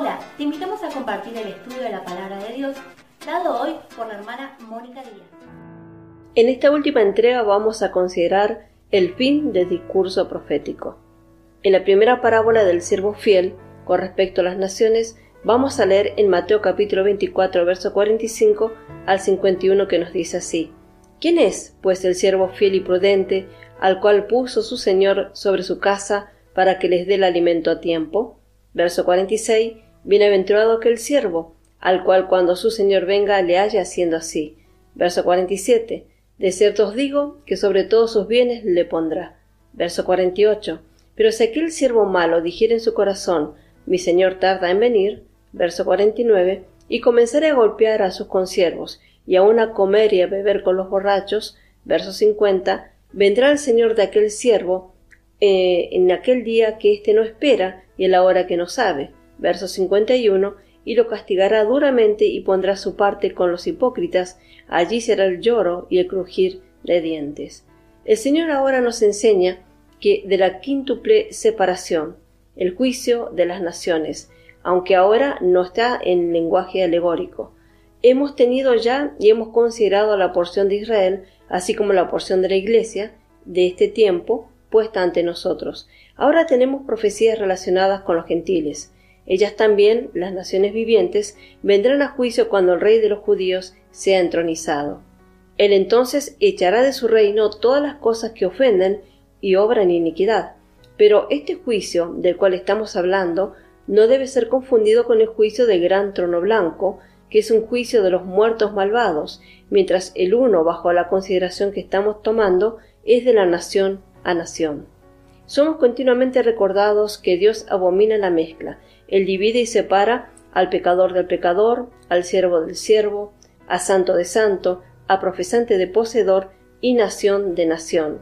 Hola, te invitamos a compartir el estudio de la palabra de Dios, dado hoy por la hermana Mónica Díaz. En esta última entrega vamos a considerar el fin del discurso profético. En la primera parábola del siervo fiel, con respecto a las naciones, vamos a leer en Mateo capítulo 24, verso 45 al 51 que nos dice así. ¿Quién es, pues, el siervo fiel y prudente, al cual puso su Señor sobre su casa para que les dé el alimento a tiempo? Verso 46. Bienaventurado aquel siervo, al cual cuando su señor venga le haya haciendo así. Verso 47. De cierto os digo que sobre todos sus bienes le pondrá. Verso 48. Pero si aquel siervo malo dijere en su corazón, mi señor tarda en venir. Verso 49. Y comenzaré a golpear a sus consiervos, y aun a comer y a beber con los borrachos. Verso 50. Vendrá el señor de aquel siervo eh, en aquel día que éste no espera y en la hora que no sabe. Verso 51 y lo castigará duramente y pondrá su parte con los hipócritas, allí será el lloro y el crujir de dientes. El Señor ahora nos enseña que de la quíntuple separación, el juicio de las naciones, aunque ahora no está en lenguaje alegórico. Hemos tenido ya y hemos considerado la porción de Israel, así como la porción de la Iglesia, de este tiempo, puesta ante nosotros. Ahora tenemos profecías relacionadas con los gentiles. Ellas también, las naciones vivientes, vendrán a juicio cuando el rey de los judíos sea entronizado. Él entonces echará de su reino todas las cosas que ofenden y obran iniquidad. Pero este juicio del cual estamos hablando no debe ser confundido con el juicio del gran trono blanco, que es un juicio de los muertos malvados, mientras el uno, bajo la consideración que estamos tomando, es de la nación a nación. Somos continuamente recordados que Dios abomina la mezcla. Él divide y separa al pecador del pecador, al siervo del siervo, a santo de santo, a profesante de poseedor y nación de nación.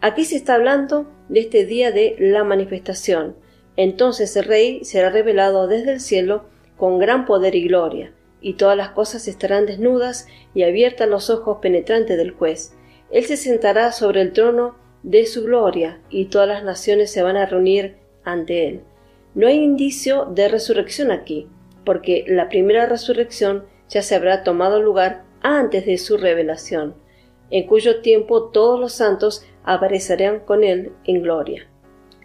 Aquí se está hablando de este día de la manifestación. Entonces el Rey será revelado desde el cielo con gran poder y gloria, y todas las cosas estarán desnudas y abiertas los ojos penetrantes del juez. Él se sentará sobre el trono de su gloria, y todas las naciones se van a reunir ante él. No hay indicio de resurrección aquí, porque la primera resurrección ya se habrá tomado lugar antes de su revelación, en cuyo tiempo todos los santos aparecerán con él en gloria.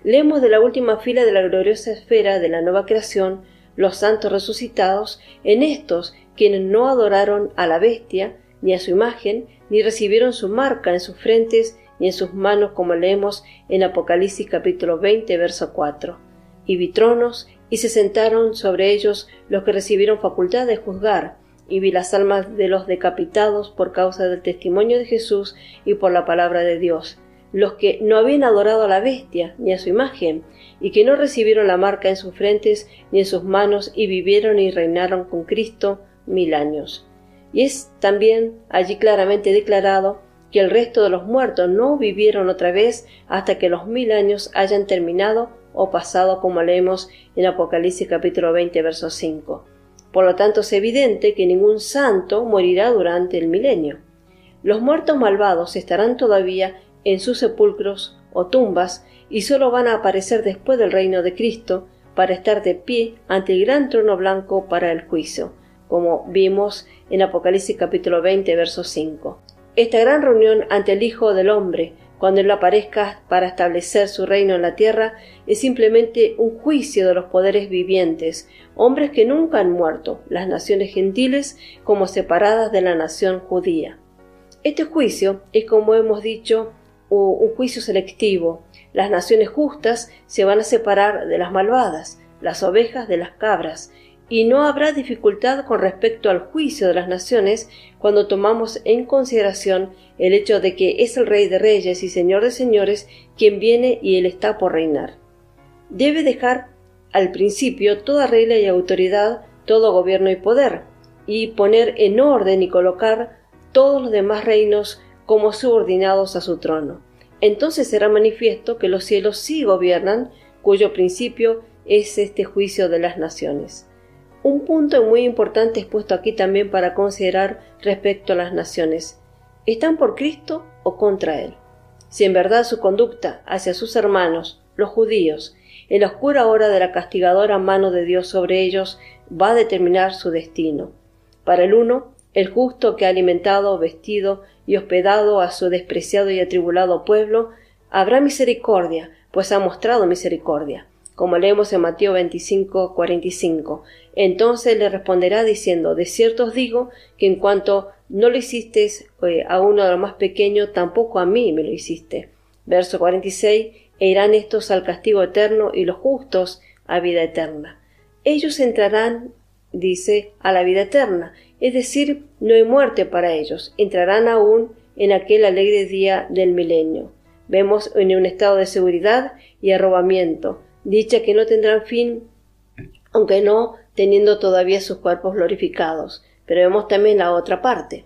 Leemos de la última fila de la gloriosa esfera de la nueva creación los santos resucitados, en estos quienes no adoraron a la bestia, ni a su imagen, ni recibieron su marca en sus frentes, ni en sus manos, como leemos en Apocalipsis capítulo 20, verso 4. Y vi tronos, y se sentaron sobre ellos los que recibieron facultad de juzgar, y vi las almas de los decapitados por causa del testimonio de Jesús y por la palabra de Dios, los que no habían adorado a la bestia ni a su imagen, y que no recibieron la marca en sus frentes ni en sus manos, y vivieron y reinaron con Cristo mil años. Y es también allí claramente declarado que el resto de los muertos no vivieron otra vez hasta que los mil años hayan terminado o pasado como leemos en Apocalipsis capítulo 20 verso 5. Por lo tanto es evidente que ningún santo morirá durante el milenio. Los muertos malvados estarán todavía en sus sepulcros o tumbas y sólo van a aparecer después del reino de Cristo para estar de pie ante el gran trono blanco para el juicio, como vimos en Apocalipsis capítulo 20 verso 5. Esta gran reunión ante el Hijo del Hombre, cuando Él aparezca para establecer su reino en la tierra, es simplemente un juicio de los poderes vivientes, hombres que nunca han muerto, las naciones gentiles como separadas de la nación judía. Este juicio es, como hemos dicho, un juicio selectivo. Las naciones justas se van a separar de las malvadas, las ovejas de las cabras, y no habrá dificultad con respecto al juicio de las naciones cuando tomamos en consideración el hecho de que es el Rey de Reyes y Señor de Señores quien viene y Él está por reinar. Debe dejar al principio toda regla y autoridad, todo gobierno y poder, y poner en orden y colocar todos los demás reinos como subordinados a su trono. Entonces será manifiesto que los cielos sí gobiernan, cuyo principio es este juicio de las naciones. Un punto muy importante es puesto aquí también para considerar respecto a las naciones. ¿Están por Cristo o contra Él? Si en verdad su conducta hacia sus hermanos, los judíos, En la oscura hora de la castigadora mano de Dios sobre ellos va a determinar su destino. Para el uno, el justo que ha alimentado, vestido y hospedado a su despreciado y atribulado pueblo, habrá misericordia, pues ha mostrado misericordia, como leemos en Mateo 25, 45. Entonces le responderá diciendo, de cierto os digo que en cuanto no lo hiciste eh, a uno de los más pequeños, tampoco a mí me lo hiciste. Verso 46, e irán estos al castigo eterno y los justos a vida eterna. Ellos entrarán, dice, a la vida eterna, es decir, no hay muerte para ellos, entrarán aún en aquel alegre día del milenio. Vemos en un estado de seguridad y arrobamiento, dicha que no tendrán fin, aunque no teniendo todavía sus cuerpos glorificados. Pero vemos también la otra parte.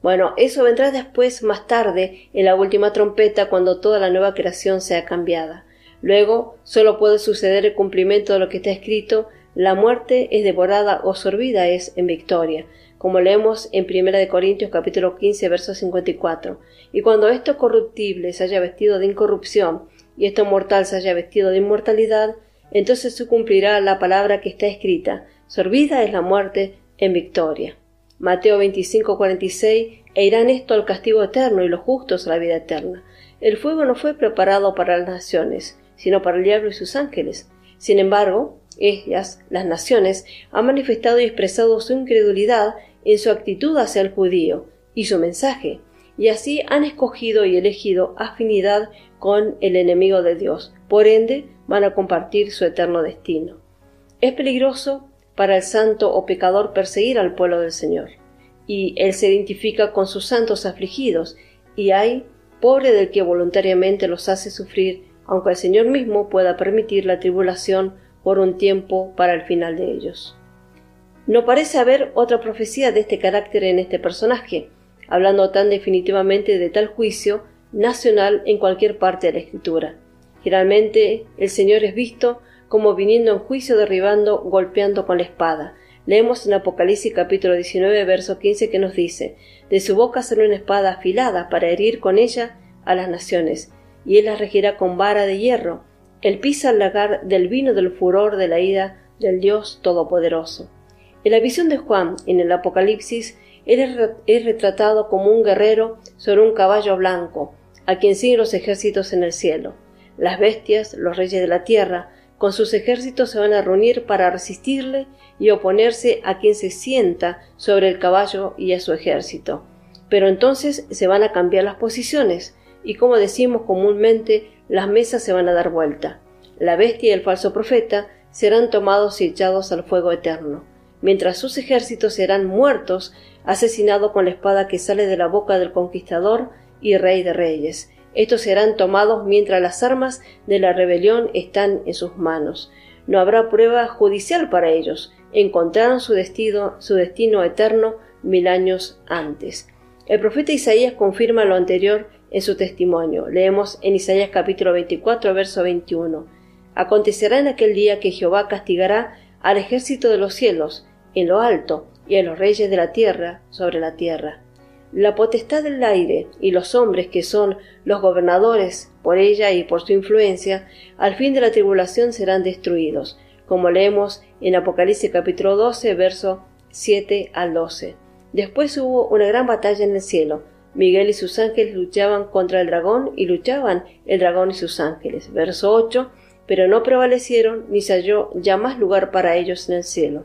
Bueno, eso vendrá después, más tarde, en la última trompeta, cuando toda la nueva creación sea cambiada. Luego, solo puede suceder el cumplimiento de lo que está escrito, la muerte es devorada o sorbida es en victoria como leemos en 1 Corintios capítulo 15, verso 54. Y cuando esto corruptible se haya vestido de incorrupción y esto mortal se haya vestido de inmortalidad, entonces se cumplirá la palabra que está escrita, sorbida es la muerte en victoria. Mateo 25, 46, e irán esto al castigo eterno y los justos a la vida eterna. El fuego no fue preparado para las naciones, sino para el diablo y sus ángeles. Sin embargo, ellas, las naciones, han manifestado y expresado su incredulidad en su actitud hacia el judío y su mensaje, y así han escogido y elegido afinidad con el enemigo de Dios. Por ende, van a compartir su eterno destino. Es peligroso para el santo o pecador perseguir al pueblo del Señor, y él se identifica con sus santos afligidos, y hay pobre del que voluntariamente los hace sufrir, aunque el Señor mismo pueda permitir la tribulación por un tiempo para el final de ellos. No parece haber otra profecía de este carácter en este personaje, hablando tan definitivamente de tal juicio nacional en cualquier parte de la escritura. Generalmente el Señor es visto como viniendo en juicio derribando, golpeando con la espada. Leemos en Apocalipsis capítulo 19, verso 15 que nos dice, De su boca sale una espada afilada para herir con ella a las naciones, y él las regirá con vara de hierro. Él pisa el lagar del vino del furor de la ira del Dios Todopoderoso. En la visión de Juan, en el Apocalipsis, es retratado como un guerrero sobre un caballo blanco, a quien siguen los ejércitos en el cielo. Las bestias, los reyes de la tierra, con sus ejércitos se van a reunir para resistirle y oponerse a quien se sienta sobre el caballo y a su ejército. Pero entonces se van a cambiar las posiciones, y como decimos comúnmente, las mesas se van a dar vuelta. La bestia y el falso profeta serán tomados y echados al fuego eterno mientras sus ejércitos serán muertos, asesinados con la espada que sale de la boca del conquistador y rey de reyes. Estos serán tomados mientras las armas de la rebelión están en sus manos. No habrá prueba judicial para ellos. Encontraron su destino, su destino eterno mil años antes. El profeta Isaías confirma lo anterior en su testimonio. Leemos en Isaías capítulo 24, verso 21. Acontecerá en aquel día que Jehová castigará al ejército de los cielos, en lo alto, y a los reyes de la tierra sobre la tierra. La potestad del aire y los hombres que son los gobernadores por ella y por su influencia, al fin de la tribulación serán destruidos, como leemos en Apocalipsis capítulo 12, verso 7 al 12. Después hubo una gran batalla en el cielo. Miguel y sus ángeles luchaban contra el dragón y luchaban el dragón y sus ángeles. Verso 8. Pero no prevalecieron ni se halló ya más lugar para ellos en el cielo.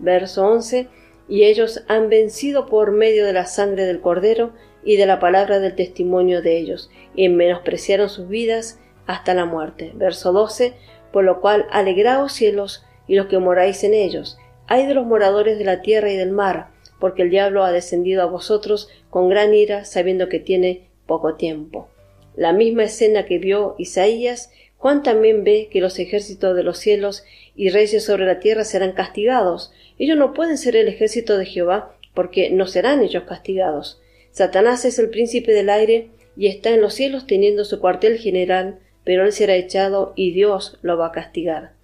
verso 11, y ellos han vencido por medio de la sangre del Cordero y de la palabra del testimonio de ellos, y menospreciaron sus vidas hasta la muerte. Verso 12, por lo cual alegraos cielos y los que moráis en ellos. Hay de los moradores de la tierra y del mar, porque el diablo ha descendido a vosotros con gran ira, sabiendo que tiene poco tiempo. La misma escena que vio Isaías Juan también ve que los ejércitos de los cielos y reyes sobre la tierra serán castigados. Ellos no pueden ser el ejército de Jehová, porque no serán ellos castigados. Satanás es el príncipe del aire y está en los cielos teniendo su cuartel general, pero él será echado y Dios lo va a castigar.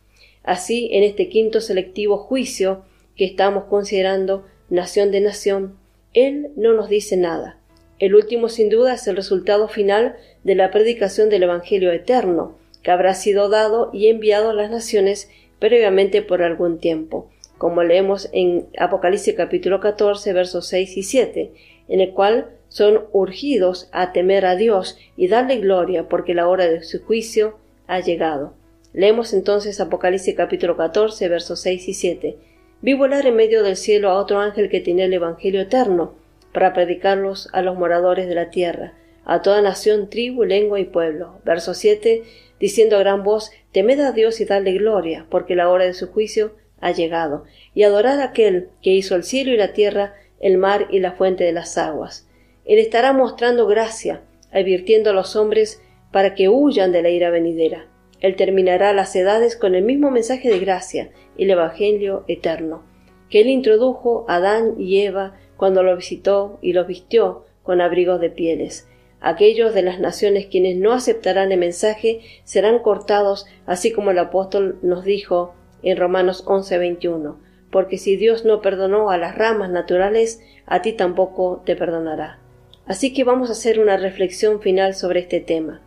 Así, en este quinto selectivo juicio que estamos considerando nación de nación, él no nos dice nada. El último, sin duda, es el resultado final de la predicación del Evangelio eterno, que habrá sido dado y enviado a las naciones previamente por algún tiempo, como leemos en Apocalipsis capítulo 14, versos 6 y 7, en el cual son urgidos a temer a Dios y darle gloria, porque la hora de su juicio ha llegado. Leemos entonces Apocalipsis capítulo 14, versos 6 y 7. Vi volar en medio del cielo a otro ángel que tenía el Evangelio eterno, para predicarlos a los moradores de la tierra, a toda nación, tribu, lengua y pueblo. Verso 7, diciendo a gran voz, Temed a Dios y dadle gloria, porque la hora de su juicio ha llegado, y adorad a aquel que hizo el cielo y la tierra, el mar y la fuente de las aguas. Él estará mostrando gracia, advirtiendo a los hombres para que huyan de la ira venidera. Él terminará las edades con el mismo mensaje de gracia el Evangelio eterno, que él introdujo a Adán y Eva cuando lo visitó y los vistió con abrigos de pieles. Aquellos de las naciones quienes no aceptarán el mensaje serán cortados, así como el apóstol nos dijo en Romanos 11:21, porque si Dios no perdonó a las ramas naturales, a ti tampoco te perdonará. Así que vamos a hacer una reflexión final sobre este tema.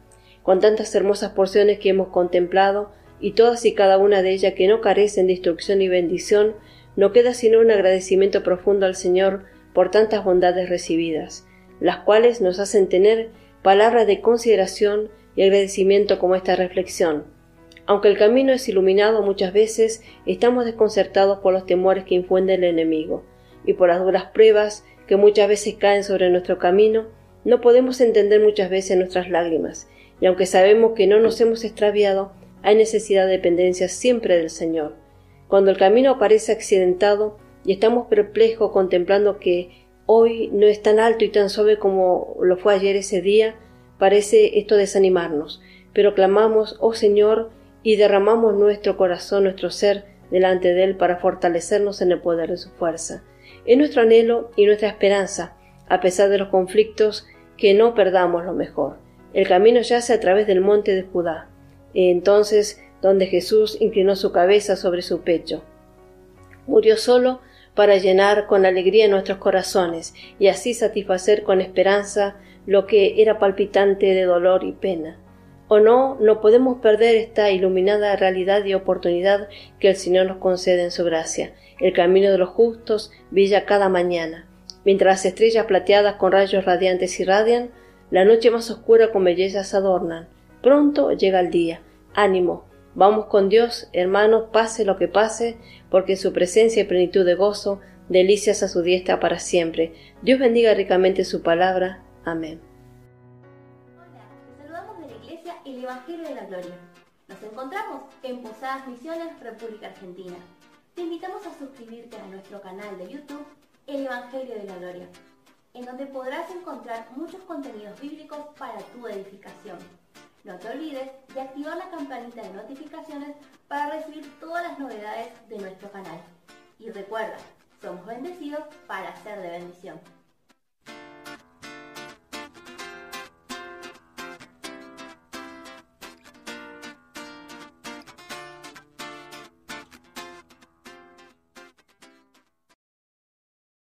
Con tantas hermosas porciones que hemos contemplado, y todas y cada una de ellas que no carecen de instrucción y bendición, no queda sino un agradecimiento profundo al Señor por tantas bondades recibidas las cuales nos hacen tener palabras de consideración y agradecimiento como esta reflexión. Aunque el camino es iluminado muchas veces, estamos desconcertados por los temores que infunde el enemigo, y por las duras pruebas que muchas veces caen sobre nuestro camino, no podemos entender muchas veces nuestras lágrimas, y aunque sabemos que no nos hemos extraviado, hay necesidad de dependencia siempre del Señor. Cuando el camino parece accidentado y estamos perplejos contemplando que hoy no es tan alto y tan suave como lo fue ayer ese día, parece esto desanimarnos, pero clamamos, oh Señor, y derramamos nuestro corazón, nuestro ser, delante de Él para fortalecernos en el poder de su fuerza. Es nuestro anhelo y nuestra esperanza, a pesar de los conflictos, que no perdamos lo mejor. El camino yace a través del monte de Judá, entonces donde Jesús inclinó su cabeza sobre su pecho. Murió solo para llenar con alegría nuestros corazones y así satisfacer con esperanza lo que era palpitante de dolor y pena. O no, no podemos perder esta iluminada realidad y oportunidad que el Señor nos concede en su gracia. El camino de los justos brilla cada mañana. Mientras las estrellas plateadas con rayos radiantes irradian, la noche más oscura con bellezas adornan. Pronto llega el día. Ánimo, Vamos con Dios, hermanos, pase lo que pase, porque su presencia y plenitud de gozo, delicias a su diestra para siempre. Dios bendiga ricamente su palabra. Amén. Evangelio de la Gloria. Nos encontramos en Posadas Misiones, República Argentina. Te invitamos a suscribirte a nuestro canal de YouTube El Evangelio de la Gloria, en donde podrás encontrar muchos contenidos bíblicos para tu edificación. No te olvides de activar la campanita de notificaciones para recibir todas las novedades de nuestro canal. Y recuerda, somos bendecidos para ser de bendición.